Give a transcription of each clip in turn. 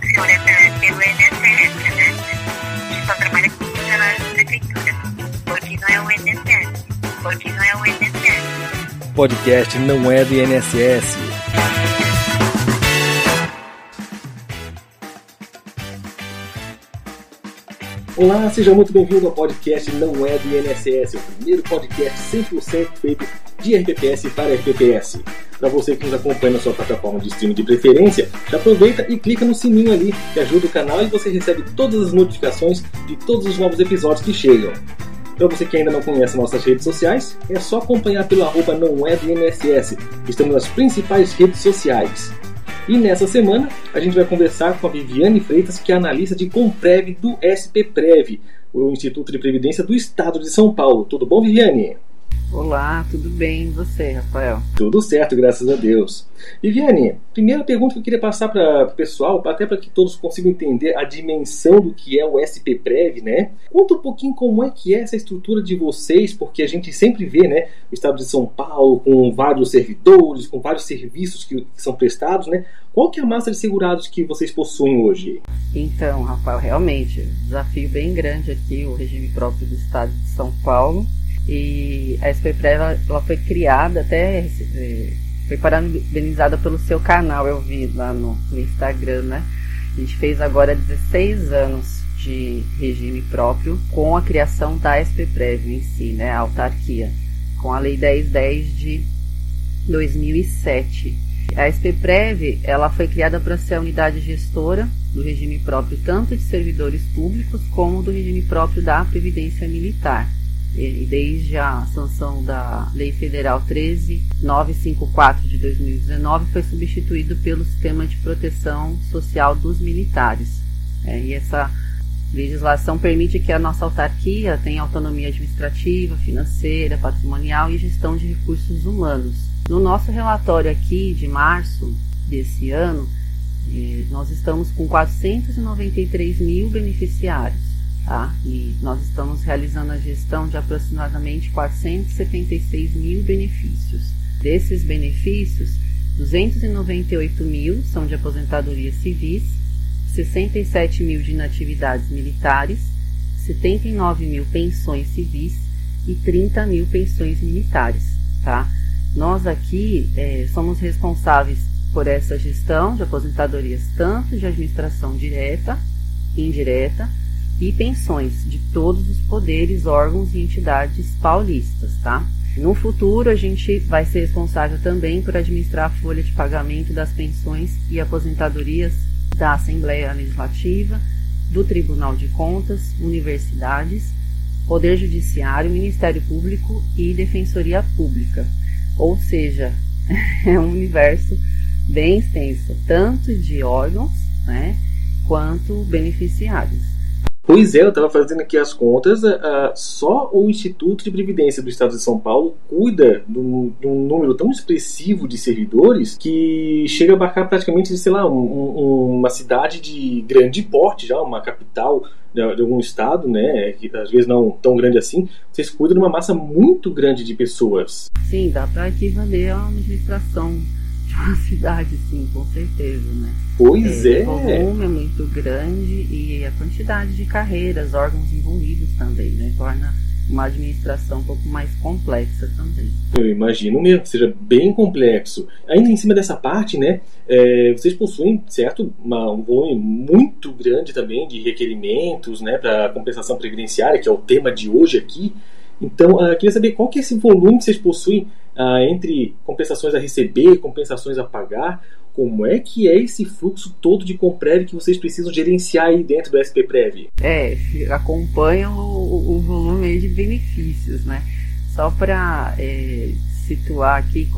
funciona pelo INSS, né? A gente só trabalha com funcionários da prefeitura, porque não é o INSS, porque não é o INSS. Podcast não é do INSS. Olá, seja muito bem-vindo ao podcast Não é do INSS, o primeiro podcast 100% feito de RPPS para RPPS. Para você que nos acompanha na sua plataforma de streaming de preferência, já aproveita e clica no sininho ali que ajuda o canal e você recebe todas as notificações de todos os novos episódios que chegam. Para você que ainda não conhece nossas redes sociais, é só acompanhar pelo arroba não é do. Estamos nas principais redes sociais. E nessa semana a gente vai conversar com a Viviane Freitas, que é analista de Comprev do SPPrev, o Instituto de Previdência do Estado de São Paulo. Tudo bom, Viviane? Olá, tudo bem? E você, Rafael? Tudo certo, graças a Deus. Viviane, primeira pergunta que eu queria passar para o pessoal, até para que todos consigam entender a dimensão do que é o SPPrev, né? Conta um pouquinho como é que é essa estrutura de vocês, porque a gente sempre vê, né, o estado de São Paulo com vários servidores, com vários serviços que, que são prestados, né? Qual que é a massa de segurados que vocês possuem hoje? Então, Rafael, realmente, desafio bem grande aqui, o regime próprio do estado de São Paulo. E a SPPrev ela, foi criada até é, foi parabenizada pelo seu canal, eu vi lá no, no, Instagram, né? A gente fez agora 16 anos de regime próprio com a criação da SPPrev em si, né? A autarquia, com a Lei 1010 de 2007. A SPPrev ela foi criada para ser a unidade gestora do regime próprio tanto de servidores públicos como do regime próprio da Previdência Militar e desde a sanção da Lei Federal 13954 de 2019 foi substituído pelo Sistema de Proteção Social dos Militares. É, e essa legislação permite que a nossa autarquia tenha autonomia administrativa, financeira, patrimonial e gestão de recursos humanos. No nosso relatório aqui de março desse ano, eh, nós estamos com 493 mil beneficiários Tá? E nós estamos realizando a gestão de aproximadamente 476 mil benefícios. Desses benefícios, 298 mil são de aposentadorias civis, 67 mil de inatividades militares, 79 mil pensões civis e 30 mil pensões militares. Tá? Nós aqui é, somos responsáveis por essa gestão de aposentadorias tanto de administração direta indireta, e pensões de todos os poderes, órgãos e entidades paulistas, tá? No futuro, a gente vai ser responsável também por administrar a folha de pagamento das pensões e aposentadorias da Assembleia Legislativa, do Tribunal de Contas, universidades, Poder Judiciário, Ministério Público e Defensoria Pública. Ou seja, é um universo bem extenso, tanto de órgãos né, quanto beneficiários. Pois é, eu estava fazendo aqui as contas, uh, só o Instituto de Previdência do Estado de São Paulo cuida de um, número tão expressivo de servidores que chega a abarcar praticamente, sei lá, um, um, uma cidade de grande porte já, uma capital de, algum estado, né, que às vezes não tão grande assim, vocês cuidam de uma massa muito grande de pessoas. Sim, dá para equivaler a administração de uma cidade, sim, com certeza, né? Pois é. é. O volume é muito grande e a quantidade de carreiras, órgãos envolvidos também, né? Torna uma administração um pouco mais complexa também. Eu imagino mesmo que seja bem complexo. Ainda em cima dessa parte, né, é, vocês possuem, certo, uma, um volume muito grande também de requerimentos, né, para compensação previdenciária, que é o tema de hoje aqui. Então, uh, queria saber qual que é esse volume que vocês possuem uh, entre compensações a receber, compensações a pagar. Como é que é esse fluxo todo de Comprev que vocês precisam gerenciar aí dentro do SPPrev? É, acompanham o, o volume de benefícios, né? Só para é, situar aqui,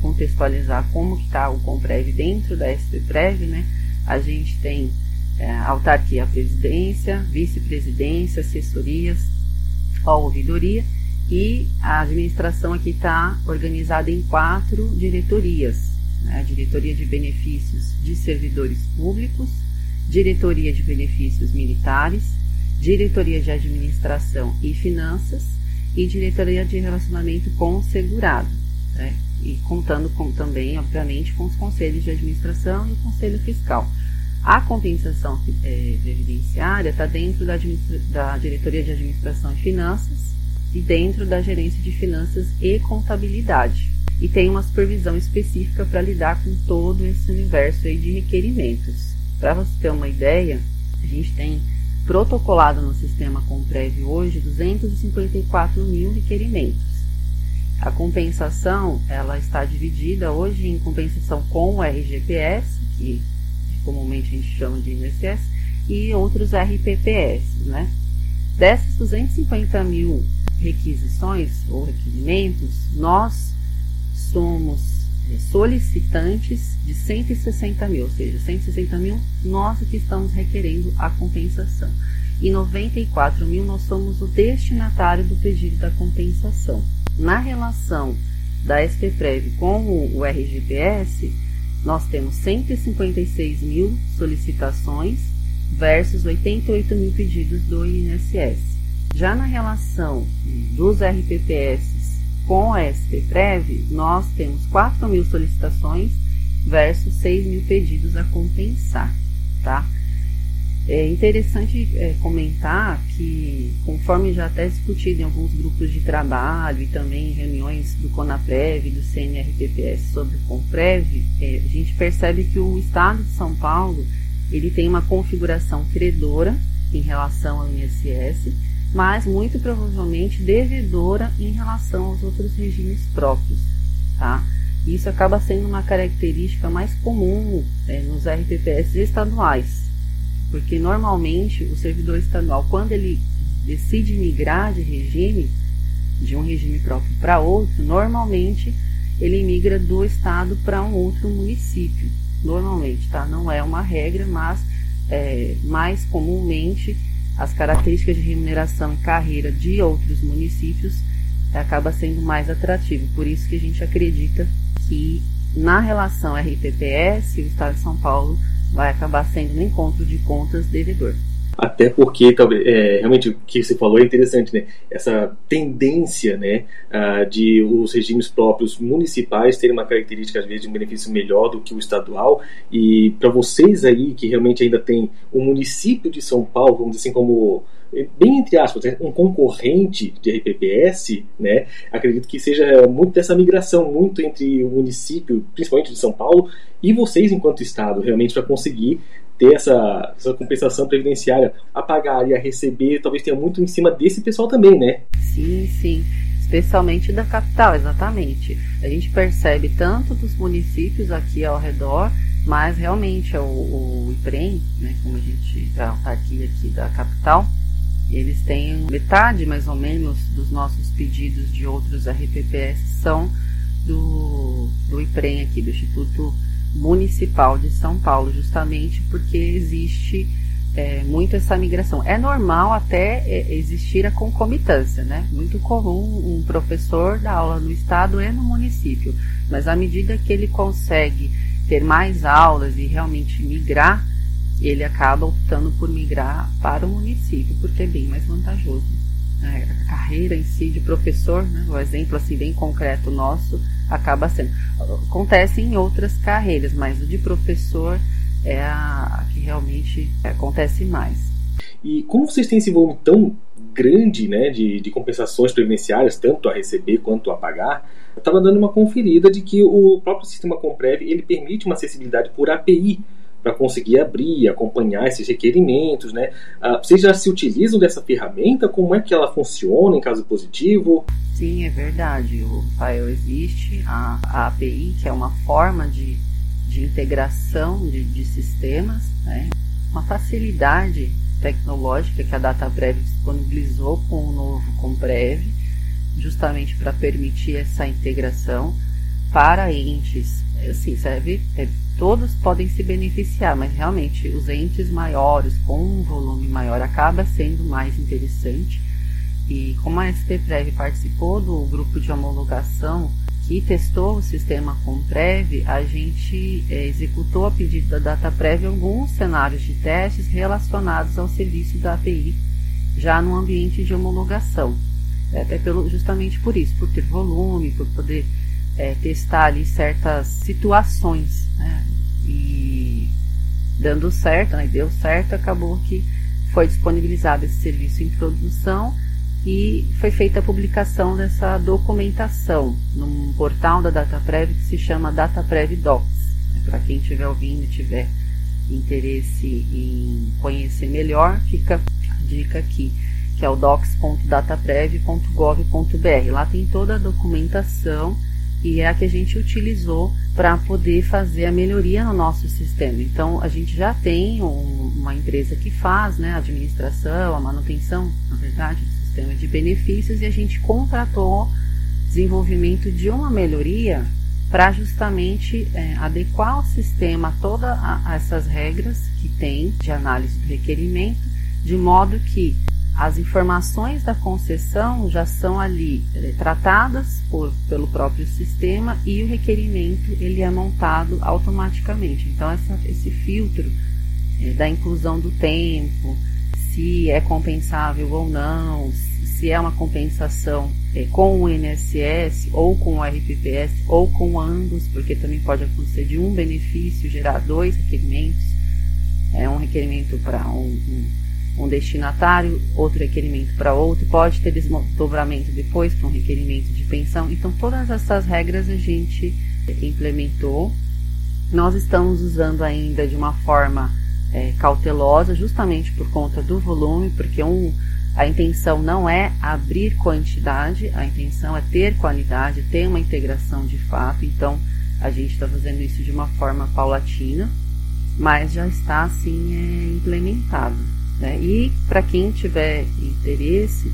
contextualizar como está o Comprev dentro da SPPrev, né? A gente tem é, autarquia, presidência, vice-presidência, assessorias, a ouvidoria e a administração aqui está organizada em quatro diretorias. Né? A diretoria de benefícios de servidores públicos, diretoria de benefícios militares, diretoria de administração e finanças e diretoria de relacionamento com o segurado. Né? E contando com, também, obviamente, com os conselhos de administração e o conselho fiscal. A compensação é, previdenciária está dentro da, da Diretoria de Administração e Finanças e dentro da Gerência de Finanças e Contabilidade. E tem uma supervisão específica para lidar com todo esse universo aí de requerimentos. Para você ter uma ideia, a gente tem protocolado no sistema Comprev hoje 254 mil requerimentos. A compensação ela está dividida hoje em compensação com o RGPS, que comumente a gente chama de INSS, e outros RPPS. Né? Dessas 250 mil requisições ou requerimentos, nós somos é, solicitantes de 160 mil, ou seja, 160 mil nós que estamos requerendo a compensação. E 94 mil nós somos o destinatário do pedido da compensação. Na relação da SPPREV com o RGPS, nós temos 156 mil solicitações versus 88 mil pedidos do INSS. Já na relação dos RPPS com a SPPREV, nós temos 4 mil solicitações versus 6 mil pedidos a compensar, tá? É interessante é, comentar que, conforme já até discutido em alguns grupos de trabalho e também em reuniões do CONAPREV e do CNRPPS sobre o CONPREV, é, a gente percebe que o Estado de São Paulo ele tem uma configuração credora em relação ao INSS, mas muito provavelmente devedora em relação aos outros regimes próprios. Tá? Isso acaba sendo uma característica mais comum é, nos RPPS estaduais porque normalmente o servidor estadual, quando ele decide migrar de regime, de um regime próprio para outro, normalmente ele migra do estado para um outro município. Normalmente, tá? Não é uma regra, mas é, mais comumente as características de remuneração e carreira de outros municípios acaba sendo mais atrativo. Por isso que a gente acredita que na relação RPPS, o Estado de São Paulo vai acabar sendo um encontro de contas devedor. Até porque, talvez, é, realmente, o que você falou é interessante, né? Essa tendência, né, de os regimes próprios municipais terem uma característica, às vezes, de um benefício melhor do que o estadual. E para vocês aí, que realmente ainda tem o município de São Paulo, vamos dizer assim, como bem entre aspas, né, um concorrente de RPPS, né, acredito que seja muito dessa migração muito entre o município, principalmente de São Paulo, e vocês enquanto Estado, realmente para conseguir ter essa, essa compensação previdenciária a pagar e a receber, talvez tenha muito em cima desse pessoal também, né? Sim, sim. Especialmente da capital, exatamente. A gente percebe tanto dos municípios aqui ao redor, mas realmente o, o IPREM, né, como a gente está aqui, aqui da capital, eles têm metade mais ou menos dos nossos pedidos de outros RPPS são do, do IPREM aqui, do Instituto Municipal de São Paulo, justamente porque existe é, muito essa migração. É normal até é, existir a concomitância, né? Muito comum um professor dar aula no estado e no município, mas à medida que ele consegue ter mais aulas e realmente migrar, ele acaba optando por migrar para o município, porque é bem mais vantajoso. É, a carreira em si de professor, né, o exemplo assim bem concreto nosso, acaba sendo. Acontece em outras carreiras, mas o de professor é a, a que realmente acontece mais. E como vocês têm esse volume tão grande né, de, de compensações previdenciárias, tanto a receber quanto a pagar, eu estava dando uma conferida de que o próprio sistema Comprev ele permite uma acessibilidade por API para conseguir abrir, acompanhar esses requerimentos, né? Ah, vocês já se utilizam dessa ferramenta? Como é que ela funciona em caso positivo? Sim, é verdade. O Rafael existe a, a, API, que é uma forma de, de integração de, de sistemas, né? uma facilidade tecnológica que a DataPrev disponibilizou com o novo Comprev, justamente para permitir essa integração para entes. Assim, serve, é, todos podem se beneficiar, mas realmente os entes maiores, com um volume maior, acaba sendo mais interessante. E como a SPPrev participou do grupo de homologação que testou o sistema Comprev, a gente é, executou a pedido da DataPrev alguns cenários de testes relacionados ao serviço da API, já no ambiente de homologação. É, até pelo, justamente por isso, por ter volume, por poder é, testar ali certas situações. Né? E dando certo, né? deu certo, acabou que foi disponibilizado esse serviço em produção e foi feita a publicação dessa documentação num portal da DataPrev que se chama DataPrev Docs. Né? Para quem estiver ouvindo e tiver interesse em conhecer melhor, fica a dica aqui, que é o docs.dataprev.gov.br. Lá tem toda a documentação e é a que a gente utilizou para poder fazer a melhoria no nosso sistema. Então, a gente já tem um, uma empresa que faz né, a administração, a manutenção, na verdade, do sistema de benefícios e a gente contratou desenvolvimento de uma melhoria para justamente é, adequar o sistema a todas essas regras que tem de análise do requerimento, de modo que as informações da concessão já são ali é, tratadas por, pelo próprio sistema e o requerimento ele é montado automaticamente. Então essa, esse filtro é, da inclusão do tempo, se é compensável ou não, se é uma compensação é, com o INSS ou com o RPPS ou com ambos, porque também pode acontecer de um benefício gerar dois requerimentos, é um requerimento para um, um, um, destinatário, outro requerimento para outro, pode ter desdobramento depois para um requerimento de pensão. Então todas essas regras a gente implementou. Nós estamos usando ainda de uma forma é, cautelosa, justamente por conta do volume, porque um a intenção não é abrir quantidade, a intenção é ter qualidade, ter uma integração de fato. Então, a gente está fazendo isso de uma forma paulatina, mas já está assim é, implementado. Né? E para quem tiver interesse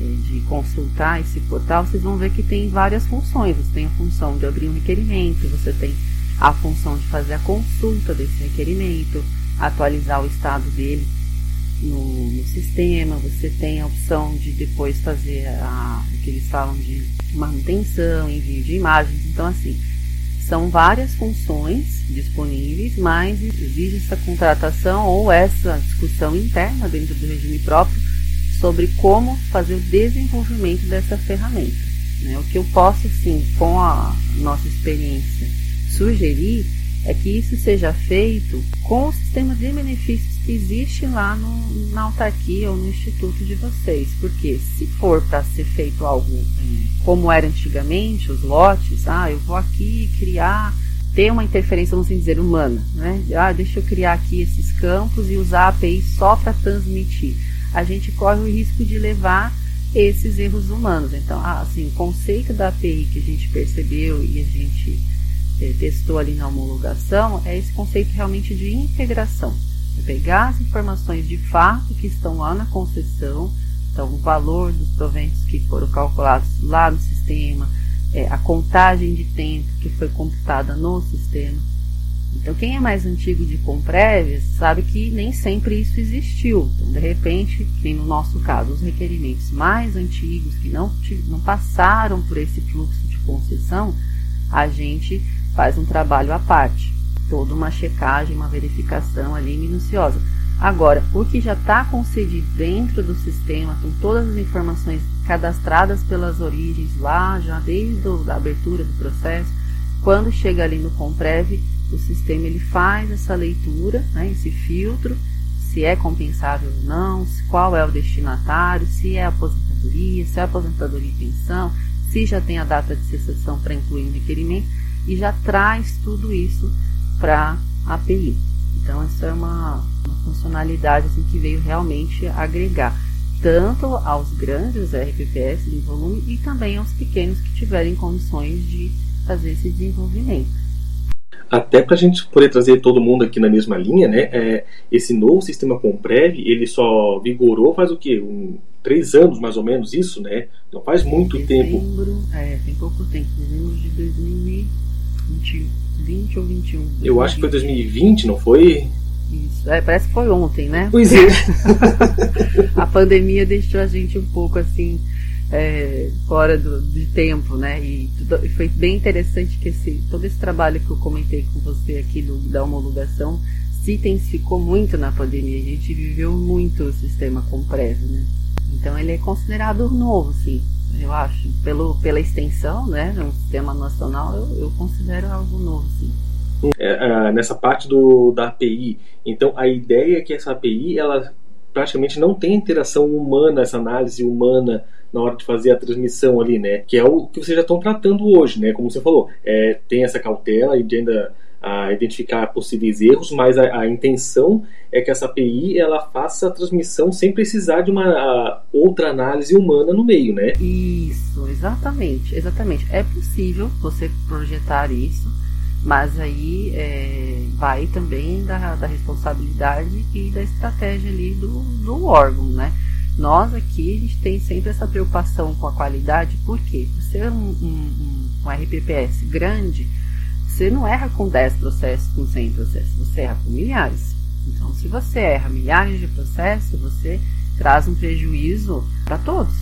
é, de consultar esse portal, vocês vão ver que tem várias funções. Você tem a função de abrir um requerimento, você tem a função de fazer a consulta desse requerimento, atualizar o estado dele no, no, sistema, você tem a opção de depois fazer a, o que eles falam de manutenção, envio de imagens. Então, assim, são várias funções disponíveis, mas exige essa contratação ou essa discussão interna dentro do regime próprio sobre como fazer o desenvolvimento dessa ferramenta. Né? O que eu posso, sim, com a nossa experiência, sugerir é que isso seja feito com o sistema de benefícios existe lá no, na autarquia ou no instituto de vocês. Porque se for para ser feito algo como era antigamente, os lotes, ah, eu vou aqui criar, ter uma interferência, vamos dizer, humana, né? Ah, deixa eu criar aqui esses campos e usar a API só para transmitir. A gente corre o risco de levar esses erros humanos. Então, ah, assim, o conceito da API que a gente percebeu e a gente é, testou ali na homologação é esse conceito realmente de integração. Pegar as informações de fato que estão lá na concessão, então o valor dos proventos que foram calculados lá no sistema, é, a contagem de tempo que foi computada no sistema. Então, quem é mais antigo de Comprev sabe que nem sempre isso existiu. Então, de repente, nem no nosso caso, os requerimentos mais antigos que não, não passaram por esse fluxo de concessão, a gente faz um trabalho à parte, toda uma checagem, uma verificação ali minuciosa. Agora, o que já está concedido dentro do sistema, com todas as informações cadastradas pelas origens lá, já desde a abertura do processo, quando chega ali no Comprev, o sistema ele faz essa leitura, né, esse filtro, se é compensável ou não, qual é o destinatário, se é aposentadoria, se é aposentadoria e pensão, se já tem a data de cessação para incluir no requerimento, e já traz tudo isso para API. Então, essa é uma, uma funcionalidade assim, que veio realmente agregar tanto aos grandes RPPS de volume e também aos pequenos que tiverem condições de fazer esse desenvolvimento. Até para a gente poder trazer todo mundo aqui na mesma linha, né? É, esse novo sistema Comprev, ele só vigorou faz o quê? Um, três anos mais ou menos isso, né? Não faz muito dezembro, tempo. É, tem pouco tempo, dezembro de 2000 20, 20 ou 21. Eu acho que foi 2020, não foi? Isso, é, parece que foi ontem, né? Pois é. a pandemia deixou a gente um pouco assim, é, fora do, de tempo, né? E, tudo, e, foi bem interessante que esse, todo esse trabalho que eu comentei com você aqui do, da homologação se intensificou muito na pandemia. A gente viveu muito o sistema Compreso, né? Então ele é considerado novo, sim eu acho. Pelo, pela extensão, né, no sistema nacional, eu, eu considero algo novo, sim. É, nessa parte do, da API. Então, a ideia é que essa API ela praticamente não tem interação humana, essa análise humana na hora de fazer a transmissão ali, né? Que é o que vocês já estão tratando hoje, né? Como você falou, é, tem essa cautela de ainda a identificar possíveis erros, mas a, a, intenção é que essa API ela faça a transmissão sem precisar de uma outra análise humana no meio, né? Isso, exatamente, exatamente. É possível você projetar isso mas aí é, vai também da, da, responsabilidade e da estratégia ali do, do órgão, né? Nós aqui, a gente tem sempre essa preocupação com a qualidade, porque você é um, um, um RPPS grande, você não erra com 10 processos, com 100 processos, você erra com milhares. Então, se você erra milhares de processos, você traz um prejuízo para todos.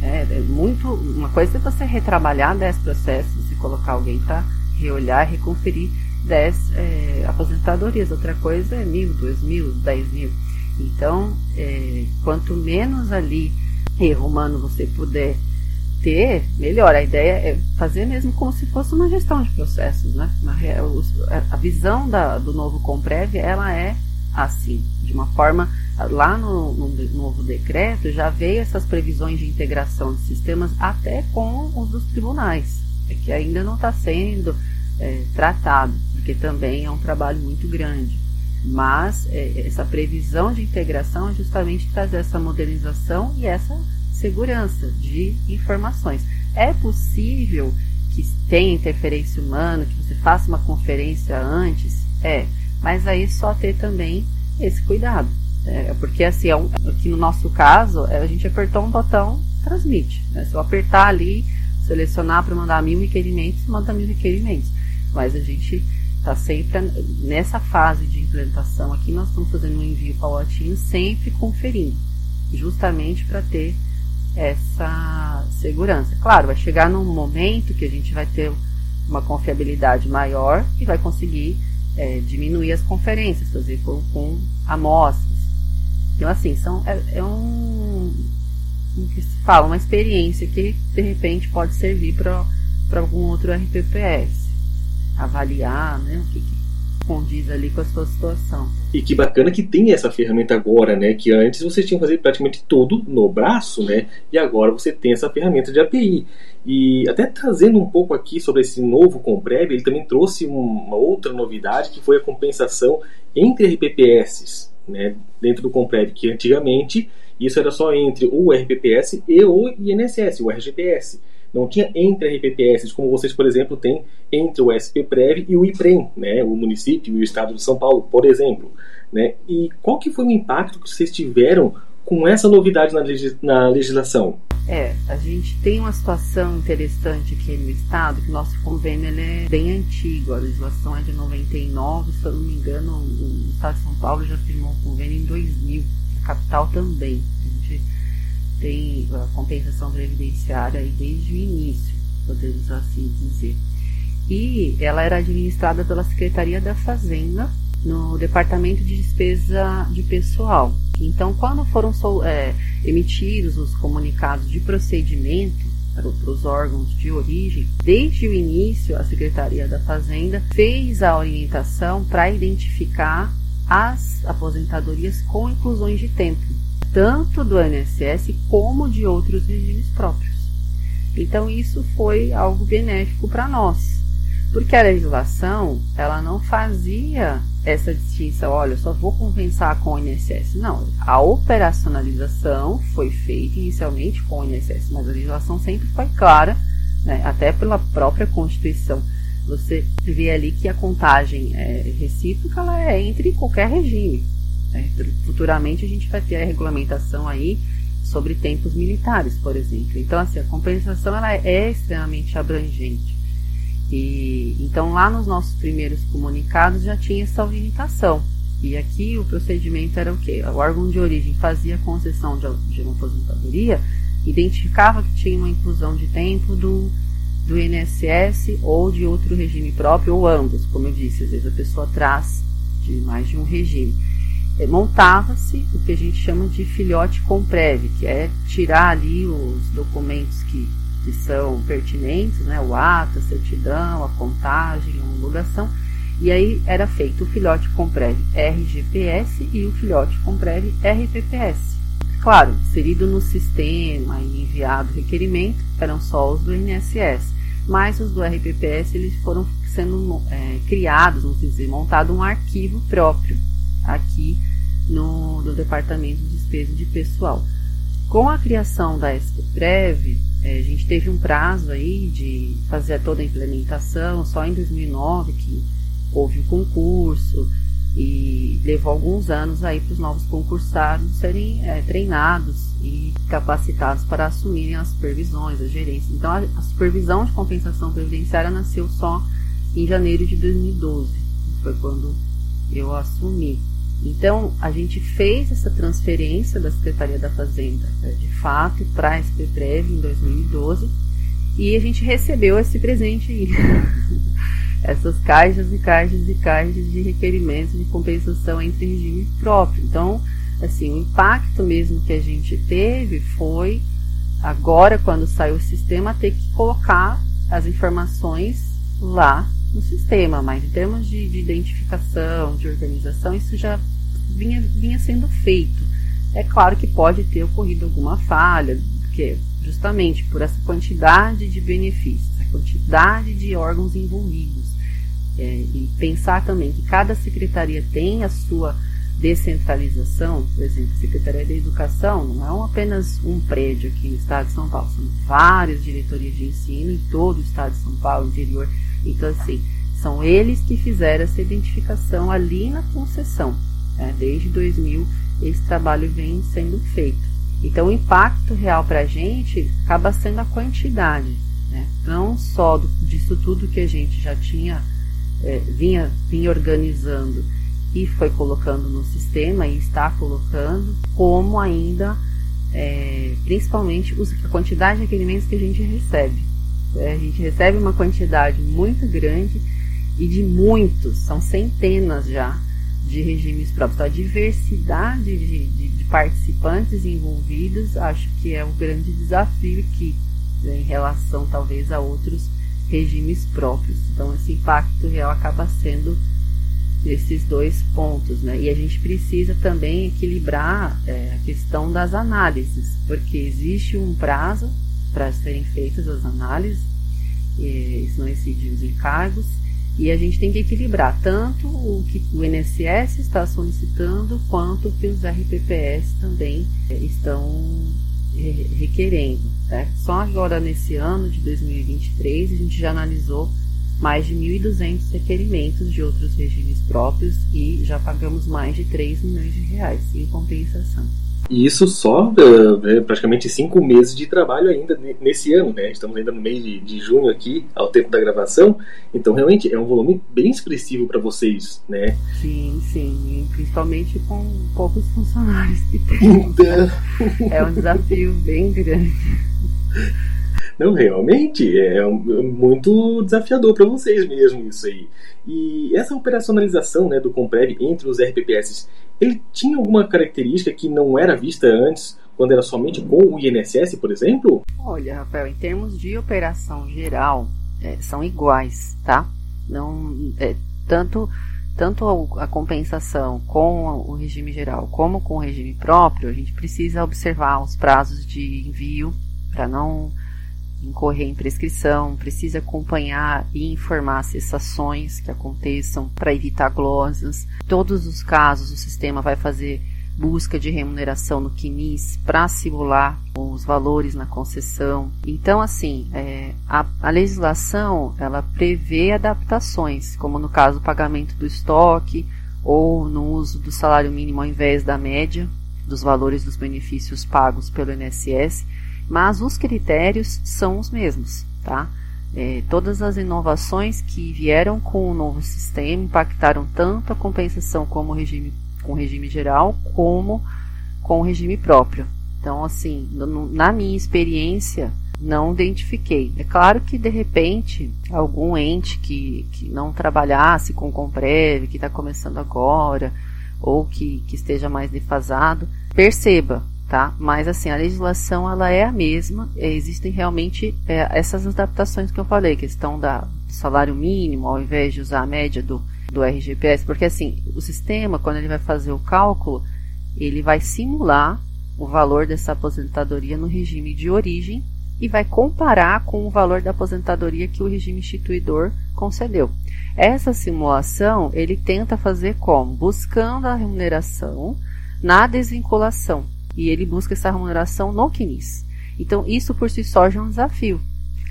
É, é, muito, uma coisa é você retrabalhar 10 processos e colocar alguém para reolhar, reconferir 10 é, aposentadorias. Outra coisa é mil, dois mil, dez mil. Então, é, quanto menos ali erro humano você puder ter, melhor. A ideia é fazer mesmo como se fosse uma gestão de processos, né? A visão da, do novo Comprev, ela é assim, de uma forma lá no, no, novo decreto já veio essas previsões de integração de sistemas até com os dos tribunais, é que ainda não está sendo é, tratado, porque também é um trabalho muito grande. Mas é, essa previsão de integração é justamente trazer essa modernização e essa segurança de informações. É possível que tenha interferência humana, que você faça uma conferência antes? É, mas aí só ter também esse cuidado. É, porque assim, é aqui no nosso caso, é, a gente apertou um botão, transmite. Né? Se eu apertar ali, selecionar para mandar mil requerimentos, manda mil requerimentos mas a gente está sempre nessa fase de implementação aqui, nós estamos fazendo um envio paulatino, sempre conferindo, justamente para ter essa segurança. Claro, vai chegar num momento que a gente vai ter uma confiabilidade maior e vai conseguir é, diminuir as conferências, fazer com, com amostras. Então, assim, são, é, é um, um que se fala, uma experiência que de repente pode servir para algum outro RPPS avaliar né, o que, que condiz ali com a sua situação. E que bacana que tem essa ferramenta agora, né? Que antes você tinha que fazer praticamente tudo no braço, né? E agora você tem essa ferramenta de API. E até trazendo um pouco aqui sobre esse novo Comprev, ele também trouxe uma outra novidade que foi a compensação entre RPPS, né? Dentro do Comprev, que antigamente isso era só entre o RPPS e o INSS, o RGPS. Não tinha entre RPPS, como vocês, por exemplo, têm entre o SPPREV e o IPREM, né, o município e o estado de São Paulo, por exemplo. Né? E qual que foi o impacto que vocês tiveram com essa novidade na, na legislação? É, a gente tem uma situação interessante aqui no estado, que nosso convênio é bem antigo, a legislação é de 99, se eu não me engano, o estado de São Paulo já firmou um convênio em 2000, a capital também tem a compensação previdenciária aí desde o início, podemos assim dizer. E ela era administrada pela Secretaria da Fazenda no Departamento de Despesa de Pessoal. Então, quando foram é, emitidos os comunicados de procedimento para os órgãos de origem, desde o início a Secretaria da Fazenda fez a orientação para identificar as aposentadorias com inclusões de tempo tanto do INSS como de outros regimes próprios. Então isso foi algo benéfico para nós, porque a legislação ela não fazia essa distinção, olha, eu só vou compensar com o INSS. Não, a operacionalização foi feita inicialmente com o INSS, mas a legislação sempre foi clara, né, até pela própria Constituição. Você vê ali que a contagem é, recíproca ela é entre qualquer regime. Né? Futuramente a gente vai ter a regulamentação aí sobre tempos militares, por exemplo. Então, assim, a compensação ela é extremamente abrangente. E, então, lá nos nossos primeiros comunicados já tinha essa orientação. E aqui o procedimento era o quê? O órgão de origem fazia concessão de, de uma aposentadoria, identificava que tinha uma inclusão de tempo do, do INSS ou de outro regime próprio, ou ambos, como eu disse, às vezes a pessoa traz de mais de um regime. É, montava-se o que a gente chama de filhote comprev, que é tirar ali os documentos que, que são pertinentes, né, o ato, a certidão, a contagem, a homologação, E aí era feito o filhote Comprev RGPS e o filhote Comprev RPPS. Claro, inserido no sistema e enviado requerimento eram só os do INSS, mas os do RPPS eles foram sendo é, criados, vamos dizer, montado um arquivo próprio aqui no, no Departamento de Despesa de Pessoal. Com a criação da SPPREV, é, a gente teve um prazo aí de fazer toda a implementação, só em 2009 que houve o um concurso, e levou alguns anos aí para os novos concursados serem é, treinados e capacitados para assumirem as supervisões, as gerências. Então, a, a, supervisão de compensação previdenciária nasceu só em janeiro de 2012, foi quando eu assumi. Então, a gente fez essa transferência da Secretaria da Fazenda, né, de fato, para a SPPREV em 2012, e a gente recebeu esse presente aí. essas caixas e caixas e caixas de requerimentos de compensação entre regime próprio. Então, assim, o impacto mesmo que a gente teve foi agora quando saiu o sistema ter que colocar as informações lá no sistema, mas em termos de, de identificação, de organização, isso já vinha, vinha sendo feito. É claro que pode ter ocorrido alguma falha, porque justamente por essa quantidade de benefícios, a quantidade de órgãos envolvidos, é, e pensar também que cada secretaria tem a sua descentralização, por exemplo, a Secretaria da Educação não é apenas um prédio aqui no estado de São Paulo, são várias diretorias de ensino em todo o estado de São Paulo, interior. Então, assim, são eles que fizeram essa identificação ali na concessão. Né? Desde 2000, esse trabalho vem sendo feito. Então, o impacto real para a gente acaba sendo a quantidade, né? não só do, disso tudo que a gente já tinha é, vinha, vinha organizando e foi colocando no sistema e está colocando, como ainda, é, principalmente, a quantidade de requerimentos que a gente recebe. É, a gente recebe uma quantidade muito grande e de muitos, são centenas já, de regimes próprios. Então, a diversidade de, de, de participantes envolvidos acho que é o grande desafio aqui, né, em relação talvez a outros regimes próprios. Então, esse impacto real acaba sendo esses dois pontos, né? E a gente precisa também equilibrar é, a questão das análises, porque existe um prazo para serem feitas as análises, isso não excede os encargos, e a gente tem que equilibrar tanto o que o INSS está solicitando, quanto o que os RPPS também é, estão requerendo. Né? Só agora nesse ano de 2023 a gente já analisou mais de 1.200 requerimentos de outros regimes próprios e já pagamos mais de 3 milhões de reais em compensação. E isso só uh, praticamente cinco meses de trabalho ainda nesse ano, né? Estamos ainda no mês de, de, junho aqui, ao tempo da gravação. Então, realmente, é um volume bem expressivo para vocês, né? Sim, sim. E principalmente com poucos funcionários que tem. Então... é um desafio bem grande. Não, realmente é muito desafiador para vocês mesmo isso aí. E essa operacionalização né, do Comprev entre os RPPS, ele tinha alguma característica que não era vista antes, quando era somente com o INSS, por exemplo? Olha, Rafael, em termos de operação geral, é, são iguais, tá? Não, é, tanto tanto a compensação com o regime geral como com o regime próprio, a gente precisa observar os prazos de envio para não incorrer em prescrição, precisa acompanhar e informar cessações que aconteçam para evitar glosas. Todos os casos, o sistema vai fazer busca de remuneração no QNIS para simular os valores na concessão. Então, assim, é, a, a, legislação ela prevê adaptações, como no caso do pagamento do estoque ou no uso do salário mínimo ao invés da média dos valores dos benefícios pagos pelo INSS mas os critérios são os mesmos, tá? É, todas as inovações que vieram com o novo sistema impactaram tanto a compensação como o regime, com o regime geral, como com o regime próprio. Então, assim, no, na minha experiência, não identifiquei. É claro que, de repente, algum ente que, que não trabalhasse com Comprev, que está começando agora, ou que, que esteja mais defasado, perceba tá? Mas assim, a legislação ela é a mesma, existem realmente é, essas adaptações que eu falei, questão da, salário mínimo, ao invés de usar a média do, do RGPS, porque assim, o sistema, quando ele vai fazer o cálculo, ele vai simular o valor dessa aposentadoria no regime de origem e vai comparar com o valor da aposentadoria que o regime instituidor concedeu. Essa simulação ele tenta fazer como? Buscando a remuneração na desvinculação. E ele busca essa remuneração no CNIS. Então, isso por si só já é um desafio.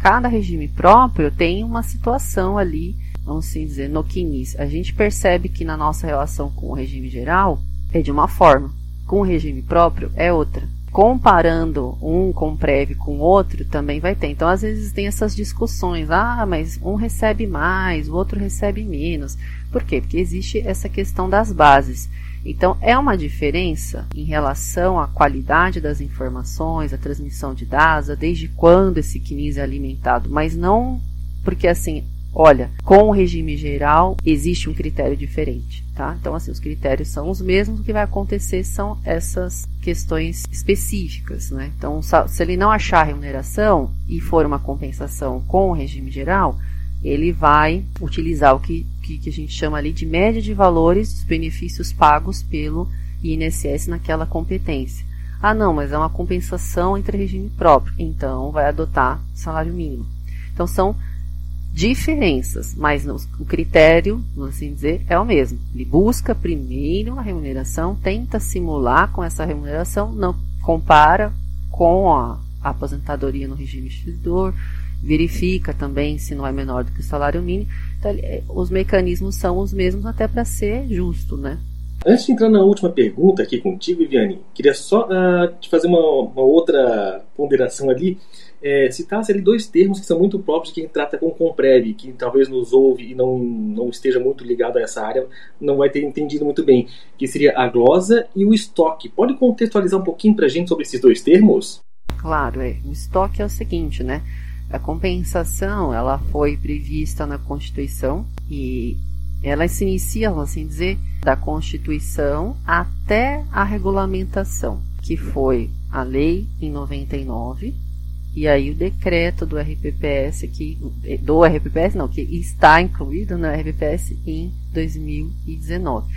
Cada regime próprio tem uma situação ali, vamos assim dizer, no CNIS. A gente percebe que na nossa relação com o regime geral é de uma forma, com o regime próprio é outra comparando um com prévio com outro, também vai ter. Então, às vezes tem essas discussões. Ah, mas um recebe mais, o outro recebe menos. Por quê? Porque existe essa questão das bases. Então, é uma diferença em relação à qualidade das informações, a transmissão de dados, desde quando esse CNIS é alimentado, mas não porque assim, olha, com o regime geral existe um critério diferente, tá? Então, assim, os critérios são os mesmos, o que vai acontecer são essas questões específicas, né? Então, se ele não achar remuneração e for uma compensação com o regime geral, ele vai utilizar o que, que, que a gente chama ali de média de valores dos benefícios pagos pelo INSS naquela competência. Ah, não, mas é uma compensação entre regime próprio, então vai adotar salário mínimo. Então, são diferenças, mas o critério, vamos assim dizer, é o mesmo. Ele busca primeiro a remuneração, tenta simular com essa remuneração, não compara com a, aposentadoria no regime instituidor, verifica também se não é menor do que o salário mínimo. Então, é, os mecanismos são os mesmos até para ser justo, né? Antes de entrar na última pergunta aqui contigo, Viviane, queria só uh, te fazer uma, uma outra ponderação ali é, citasse ali dois termos que são muito próprios de quem trata com Comprev, que talvez nos ouve e não, não esteja muito ligado a essa área, não vai ter entendido muito bem, que seria a glosa e o estoque. Pode contextualizar um pouquinho para a gente sobre esses dois termos? Claro, é. o estoque é o seguinte, né? A compensação, ela foi prevista na Constituição e ela se inicia, vamos assim dizer, da Constituição até a regulamentação, que foi a lei em 99, e aí o decreto do RPPS que do RPPS não, que está incluído no RPPS em 2019.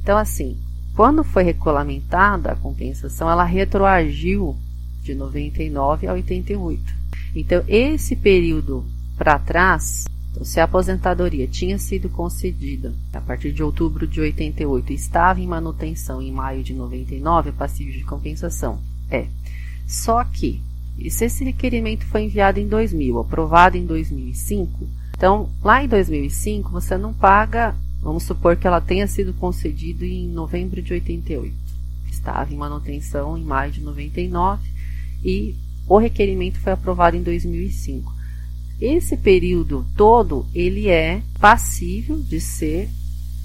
Então assim, quando foi regulamentada a compensação, ela retroagiu de 99 a 88. Então esse período para trás, então, se a aposentadoria tinha sido concedida a partir de outubro de 88 e estava em manutenção em maio de 99, é passível de compensação. É. Só que se esse requerimento foi enviado em 2000, aprovado em 2005, então lá em 2005 você não paga, vamos supor que ela tenha sido concedida em novembro de 88. Estava em manutenção em maio de 99 e o requerimento foi aprovado em 2005. Esse período todo ele é passível de ser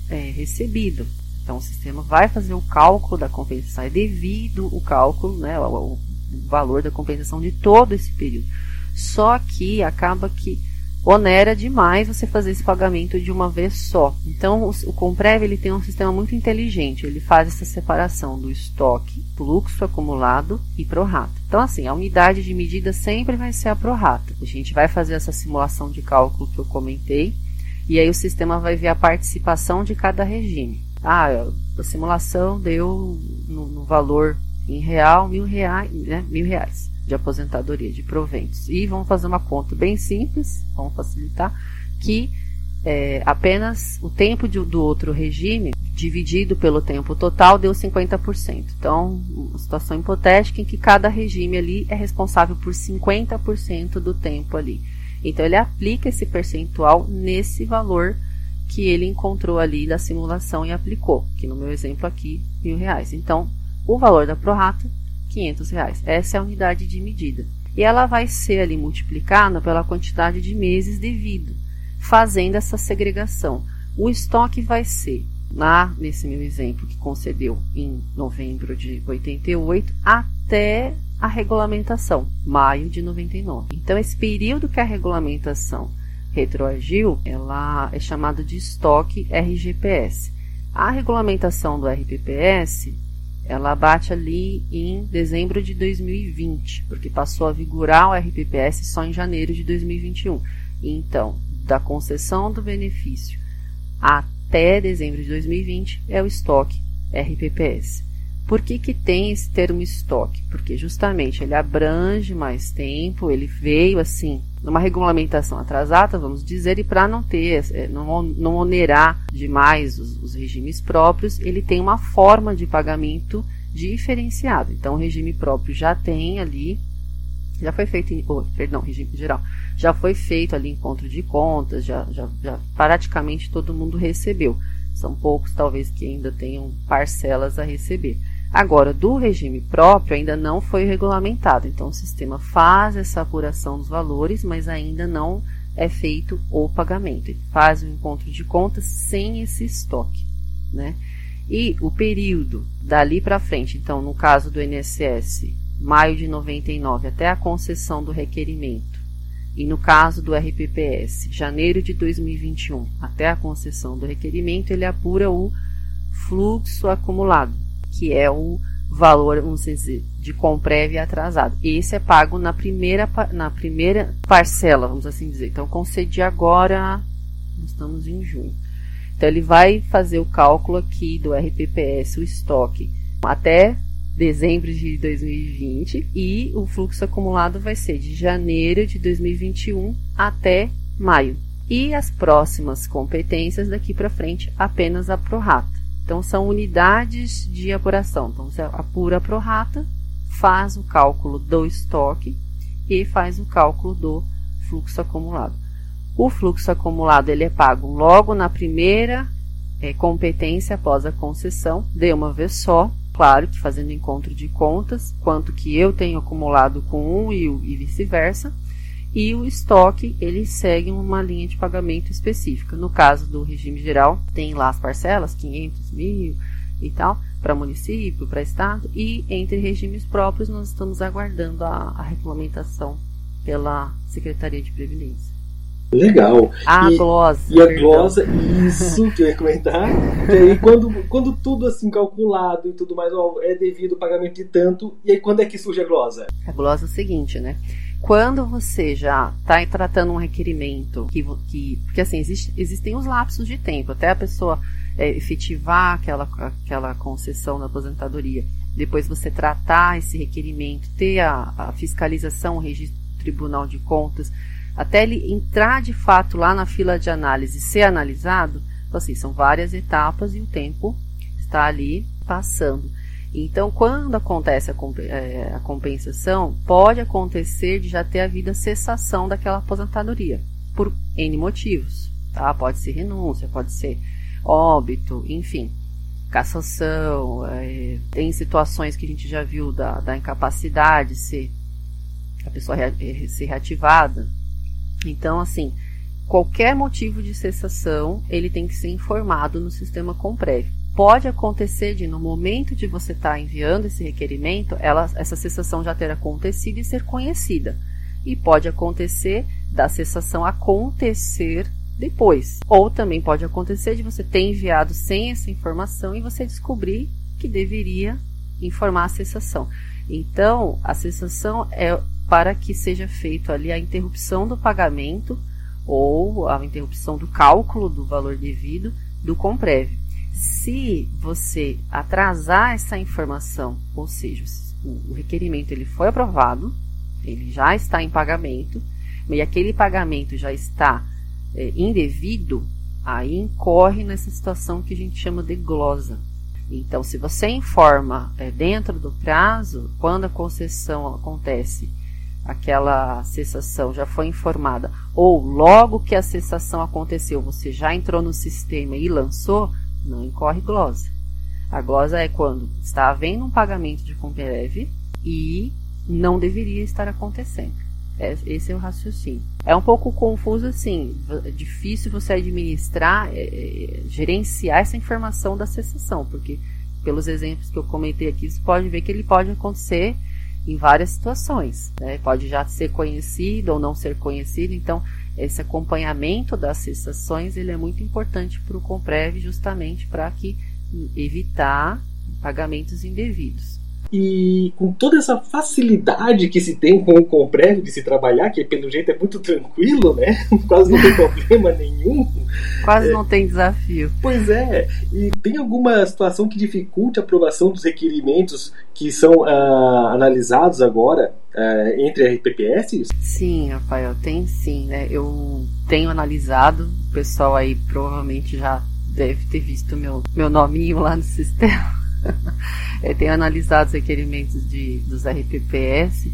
é, recebido. Então o sistema vai fazer o cálculo da compensação, é devido o cálculo, né, o, o valor da compensação de todo esse período. Só que acaba que onera demais você fazer esse pagamento de uma vez só. Então, o, o Comprev ele tem um sistema muito inteligente. Ele faz essa separação do estoque, fluxo acumulado e prorata. Então, assim, a unidade de medida sempre vai ser a prorata. A gente vai fazer essa simulação de cálculo que eu comentei e aí o sistema vai ver a participação de cada regime. Ah, a simulação deu no, no valor em real, mil reais, né, mil reais de aposentadoria, de proventos. E vamos fazer uma conta bem simples, vamos facilitar, que é, apenas o tempo de, do outro regime dividido pelo tempo total deu 50%. Então, uma situação hipotética em que cada regime ali é responsável por 50% do tempo ali. Então, ele aplica esse percentual nesse valor que ele encontrou ali da simulação e aplicou, que no meu exemplo aqui, mil reais. Então, o valor da prorata, 500 reais. Essa é a unidade de medida. E ela vai ser ali multiplicada pela quantidade de meses devido, fazendo essa segregação. O estoque vai ser, lá nesse meu exemplo que concedeu em novembro de 88, até a regulamentação, maio de 99. Então, esse período que a regulamentação retroagiu, ela é chamada de estoque RGPS. A regulamentação do RPPS ela bate ali em dezembro de 2020, porque passou a vigorar o RPPS só em janeiro de 2021. Então, da concessão do benefício até dezembro de 2020 é o estoque RPPS. Por que, que tem esse termo estoque? Porque justamente ele abrange mais tempo, ele veio assim, numa regulamentação atrasada, vamos dizer, e para não ter, é, não, onerar demais os, os regimes próprios, ele tem uma forma de pagamento diferenciado. Então, o regime próprio já tem ali, já foi feito, em, oh, perdão, regime geral, já foi feito ali encontro de contas, já, já, já praticamente todo mundo recebeu. São poucos, talvez, que ainda tenham parcelas a receber. Agora, do regime próprio ainda não foi regulamentado, então o sistema faz essa apuração dos valores, mas ainda não é feito o pagamento. Ele faz o encontro de contas sem esse estoque, né? E o período dali para frente, então, no caso do INSS, maio de 99 até a concessão do requerimento, e no caso do RPPS, janeiro de 2021 até a concessão do requerimento, ele apura o fluxo acumulado que é o valor, vamos dizer, de comprévio atrasado. Esse é pago na primeira, na primeira parcela, vamos assim dizer. Então, concedi agora, estamos em junho. Então, ele vai fazer o cálculo aqui do RPPS, o estoque, até dezembro de 2020 e o fluxo acumulado vai ser de janeiro de 2021 até maio. E as próximas competências daqui para frente apenas a prorata. Então, são unidades de apuração. Então, você apura pro rata, faz o cálculo do estoque e faz o cálculo do fluxo acumulado. O fluxo acumulado ele é pago logo na primeira é, competência após a concessão, de uma vez só, claro que fazendo encontro de contas, quanto que eu tenho acumulado com um e, e vice-versa, e o estoque ele segue uma linha de pagamento específica. No caso do regime geral, tem lá as parcelas, 500 mil e tal, para município, para estado, e entre regimes próprios nós estamos aguardando a, a regulamentação pela Secretaria de Previdência. Legal. A e, glosa. E a perdão. glosa, isso que eu ia comentar. e aí, quando, quando tudo assim calculado e tudo mais, ó, é devido ao pagamento de tanto, e aí quando é que surge a glosa? A glosa é o seguinte, né? Quando você já está tratando um requerimento, que, que, porque assim, existe, existem os lapsos de tempo, até a pessoa é, efetivar aquela, aquela concessão da aposentadoria, depois você tratar esse requerimento, ter a, a fiscalização, o registro do Tribunal de Contas, até ele entrar de fato lá na fila de análise ser analisado, assim, são várias etapas e o tempo está ali passando. Então, quando acontece a, é, a, compensação, pode acontecer de já ter havido a cessação daquela aposentadoria, por N motivos. Tá? Pode ser renúncia, pode ser óbito, enfim, cassação. É, tem situações que a gente já viu da, da incapacidade ser a pessoa rea, ser reativada. Então, assim, qualquer motivo de cessação, ele tem que ser informado no sistema Comprev pode acontecer de, no momento de você estar tá enviando esse requerimento, ela, essa cessação já ter acontecido e ser conhecida. E pode acontecer da cessação acontecer depois. Ou também pode acontecer de você ter enviado sem essa informação e você descobrir que deveria informar a cessação. Então, a cessação é para que seja feito ali a interrupção do pagamento ou a interrupção do cálculo do valor devido do Comprev se você atrasar essa informação, ou seja, o requerimento ele foi aprovado, ele já está em pagamento, e aquele pagamento já está é, indevido, aí incorre nessa situação que a gente chama de glosa. Então, se você informa é, dentro do prazo, quando a concessão acontece, aquela cessação já foi informada, ou logo que a cessação aconteceu, você já entrou no sistema e lançou, não incorre glosa. A glosa é quando está havendo um pagamento de Comprev e não deveria estar acontecendo. É, esse é o raciocínio. É um pouco confuso assim, é difícil você administrar, é, gerenciar essa informação da cessação, porque pelos exemplos que eu comentei aqui, você pode ver que ele pode acontecer em várias situações. Né? Pode já ser conhecido ou não ser conhecido, então esse acompanhamento das cessações ele é muito importante para o Comprev justamente para que evitar pagamentos indevidos. E com toda essa facilidade que se tem com o Comprev de se trabalhar, que pelo jeito é muito tranquilo, né? Quase não tem problema nenhum. Quase é. não tem desafio. Pois é. E tem alguma situação que dificulte a aprovação dos requerimentos que são uh, analisados agora uh, entre RPPS? Sim, Rafael, tem sim. Né? Eu tenho analisado, o pessoal aí provavelmente já deve ter visto meu, meu nominho lá no sistema. Eu tenho analisado os requerimentos de, dos RPPS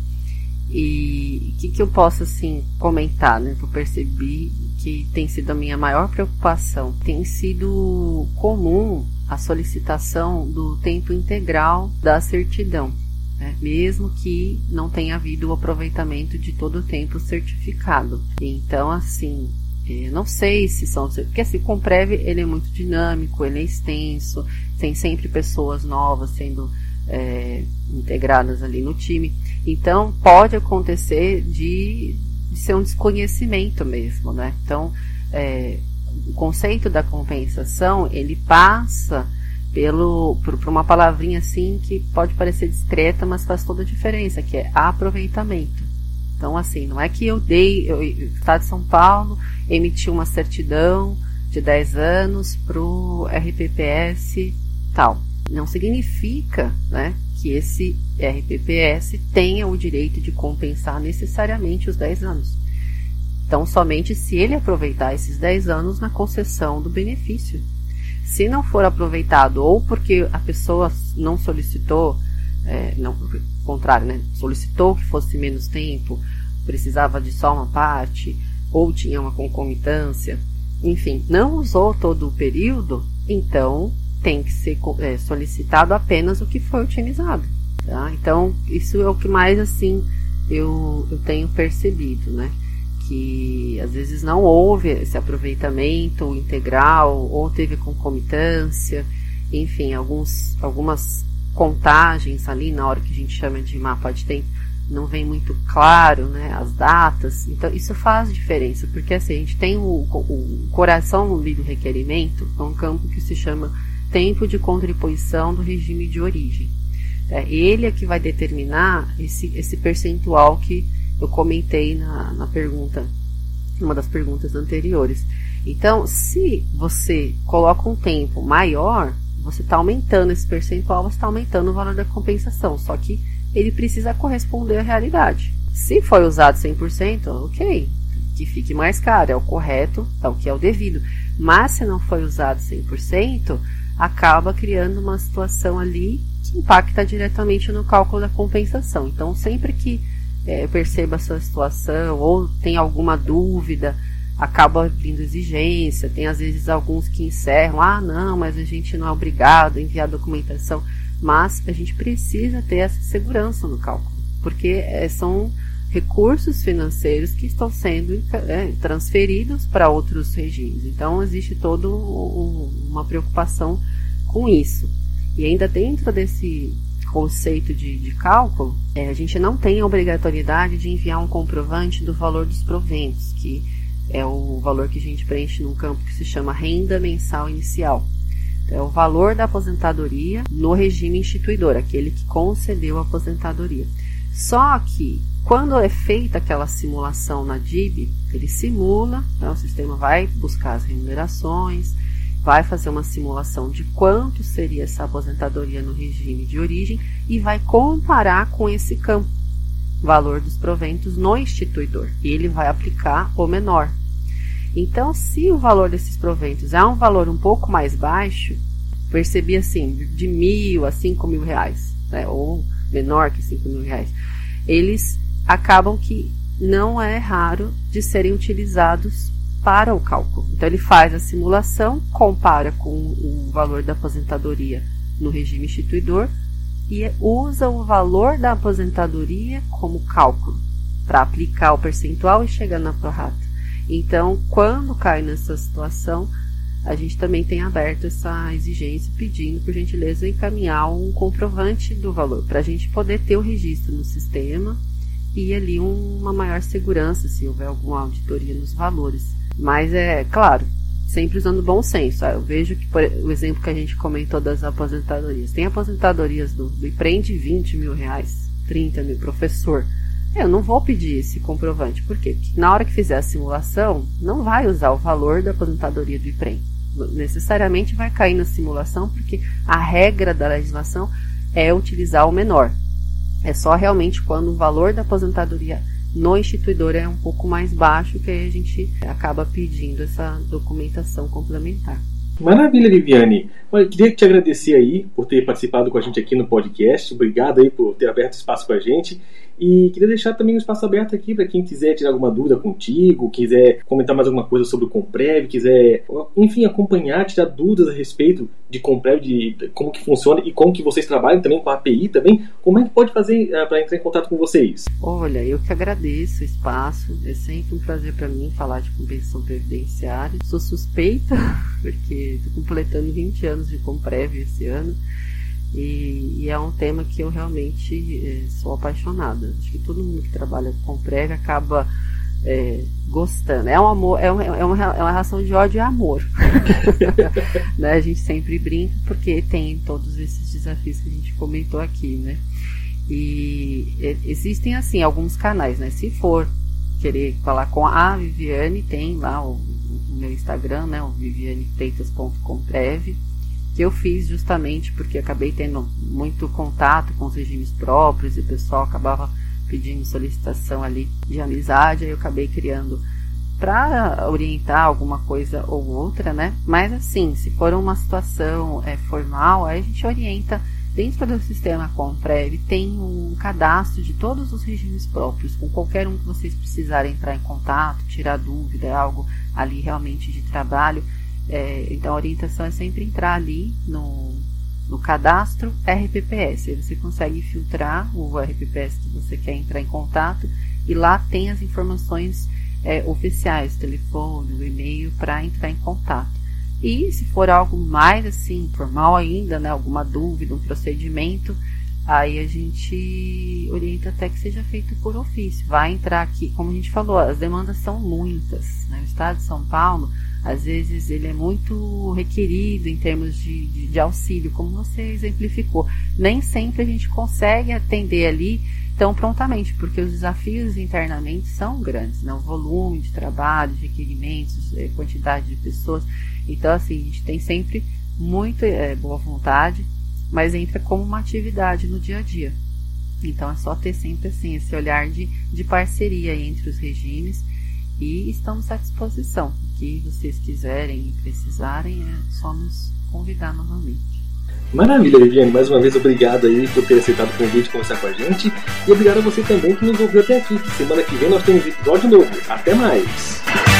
e o que, que eu posso assim comentar, né? Eu percebi que tem sido a minha maior preocupação. Tem sido comum a solicitação do tempo integral da certidão, né? mesmo que não tenha havido o aproveitamento de todo o tempo certificado. Então, assim, é, não sei se são. Porque assim, o Comprev ele é muito dinâmico, ele é extenso, tem sempre pessoas novas sendo é, integradas ali no time. Então pode acontecer de, de ser um desconhecimento mesmo, né? Então é, o conceito da compensação ele passa pelo por, por uma palavrinha assim que pode parecer discreta, mas faz toda a diferença, que é aproveitamento. Então, assim, não é que eu dei, eu, o Estado de São Paulo emitiu uma certidão de 10 anos para o RPPS tal. Não significa né, que esse RPPS tenha o direito de compensar necessariamente os 10 anos. Então, somente se ele aproveitar esses 10 anos na concessão do benefício. Se não for aproveitado, ou porque a pessoa não solicitou, é, não, contrário, né, solicitou que fosse menos tempo, precisava de só uma parte, ou tinha uma concomitância, enfim, não usou todo o período, então tem que ser é, solicitado apenas o que foi utilizado. Tá? Então, isso é o que mais assim eu, eu tenho percebido, né? Que às vezes não houve esse aproveitamento integral, ou teve concomitância, enfim, alguns, algumas contagens ali na hora que a gente chama de mapa de tempo não vem muito claro, né, as datas. Então isso faz diferença, porque assim, a gente tem o, o coração do requerimento, é um campo que se chama tempo de contribuição do regime de origem. É, ele é que vai determinar esse, esse percentual que eu comentei na, na pergunta, uma das perguntas anteriores. Então, se você coloca um tempo maior, você está aumentando esse percentual, você está aumentando o valor da compensação. Só que ele precisa corresponder à realidade. Se foi usado 100%, ok, que fique mais caro, é o correto, é o que é o devido. Mas se não foi usado 100%, acaba criando uma situação ali que impacta diretamente no cálculo da compensação. Então, sempre que é, perceba essa situação ou tem alguma dúvida, acaba vindo exigência. Tem às vezes alguns que encerram, ah, não, mas a gente não é obrigado a enviar documentação. Mas a gente precisa ter essa segurança no cálculo, porque é, são recursos financeiros que estão sendo é, transferidos para outros regimes. Então existe toda um, uma preocupação com isso. E ainda dentro desse conceito de, de cálculo, é, a gente não tem a obrigatoriedade de enviar um comprovante do valor dos proventos, que é o valor que a gente preenche num campo que se chama renda mensal inicial. É o valor da aposentadoria no regime instituidor, aquele que concedeu a aposentadoria. Só que quando é feita aquela simulação na DIB, ele simula, né, o sistema vai buscar as remunerações, vai fazer uma simulação de quanto seria essa aposentadoria no regime de origem e vai comparar com esse campo, valor dos proventos no instituidor. E ele vai aplicar o menor, então, se o valor desses proventos é um valor um pouco mais baixo, percebi assim, de mil a cinco mil reais, né, ou menor que cinco mil reais, eles acabam que não é raro de serem utilizados para o cálculo. Então, ele faz a simulação, compara com o valor da aposentadoria no regime instituidor e usa o valor da aposentadoria como cálculo para aplicar o percentual e chegar na prorata. Então, quando cai nessa situação, a gente também tem aberto essa exigência pedindo, por gentileza, encaminhar um comprovante do valor, para a gente poder ter o registro no sistema e ali uma maior segurança se houver alguma auditoria nos valores. Mas é claro sempre usando bom senso. Ah, eu vejo que, por, o exemplo que a gente comentou das aposentadorias. Tem aposentadorias do, do IPREM de 20 mil reais, 30 mil, professor. Eu não vou pedir esse comprovante, por quê? Porque na hora que fizer a simulação, não vai usar o valor da aposentadoria do IPREM. Necessariamente vai cair na simulação, porque a regra da legislação é utilizar o menor. É só realmente quando o valor da aposentadoria no instituidor é um pouco mais baixo que aí a gente acaba pedindo essa documentação complementar. Maravilha, Viviane. Olha, queria te agradecer aí por ter participado com a gente aqui no podcast. Obrigado aí por ter aberto espaço com a gente. E queria deixar também um espaço aberto aqui para quem quiser tirar alguma dúvida contigo, quiser comentar mais alguma coisa sobre o Comprev, quiser, enfim, acompanhar, tirar dúvidas a respeito de Comprev, de como que funciona e como que vocês trabalham também com a API também. Como é que pode fazer uh, eh, para entrar em contato com vocês? Olha, eu que agradeço o espaço. É sempre um prazer para mim falar de compensação previdenciária. Sou suspeita, porque estou completando 20 anos de Comprev esse ano. E, e, é um tema que eu realmente é, sou apaixonada. Acho que todo mundo que trabalha com prego acaba é, gostando. É um amor, é, um, é, uma, é uma relação de ódio e amor. né? A gente sempre brinca porque tem todos esses desafios que a gente comentou aqui, né? E existem assim alguns canais, né? Se for querer falar com a Viviane, tem lá o, o meu Instagram, né? O vivianefreitas.comprev que eu fiz justamente porque acabei tendo muito contato com os regimes próprios e o pessoal acabava pedindo solicitação ali de amizade, aí eu acabei criando para orientar alguma coisa ou outra, né? Mas assim, se for uma situação é, formal, aí a gente orienta dentro do sistema Comprev tem um cadastro de todos os regimes próprios, com qualquer um que vocês precisarem entrar em contato, tirar dúvida, algo ali realmente de trabalho é, então a orientação é sempre entrar ali no, no cadastro RPPS. Aí você consegue filtrar o RPPS que você quer entrar em contato e lá tem as informações é, oficiais, telefone, o e-mail para entrar em contato. E se for algo mais assim, formal ainda, né, alguma dúvida, um procedimento, aí a gente orienta até que seja feito por ofício. Vai entrar aqui, como a gente falou, as demandas são muitas. Né? O estado de São Paulo às vezes ele é muito requerido em termos de, de, de, auxílio, como você exemplificou. Nem sempre a gente consegue atender ali tão prontamente, porque os desafios internamente são grandes, né? o volume de trabalho, de requerimentos, eh, quantidade de pessoas. Então, assim, a gente tem sempre muita é, boa vontade, mas entra como uma atividade no dia a dia. Então, é só ter sempre assim, esse olhar de, de parceria entre os regimes e estamos à disposição. O que vocês quiserem e precisarem, é só nos convidar novamente. Maravilha, Viviane. Mais uma vez, obrigado aí por ter aceitado o convite de conversar com a gente. E obrigado a você também que nos ouviu até aqui. Semana que vem nós temos episódio novo. Até mais!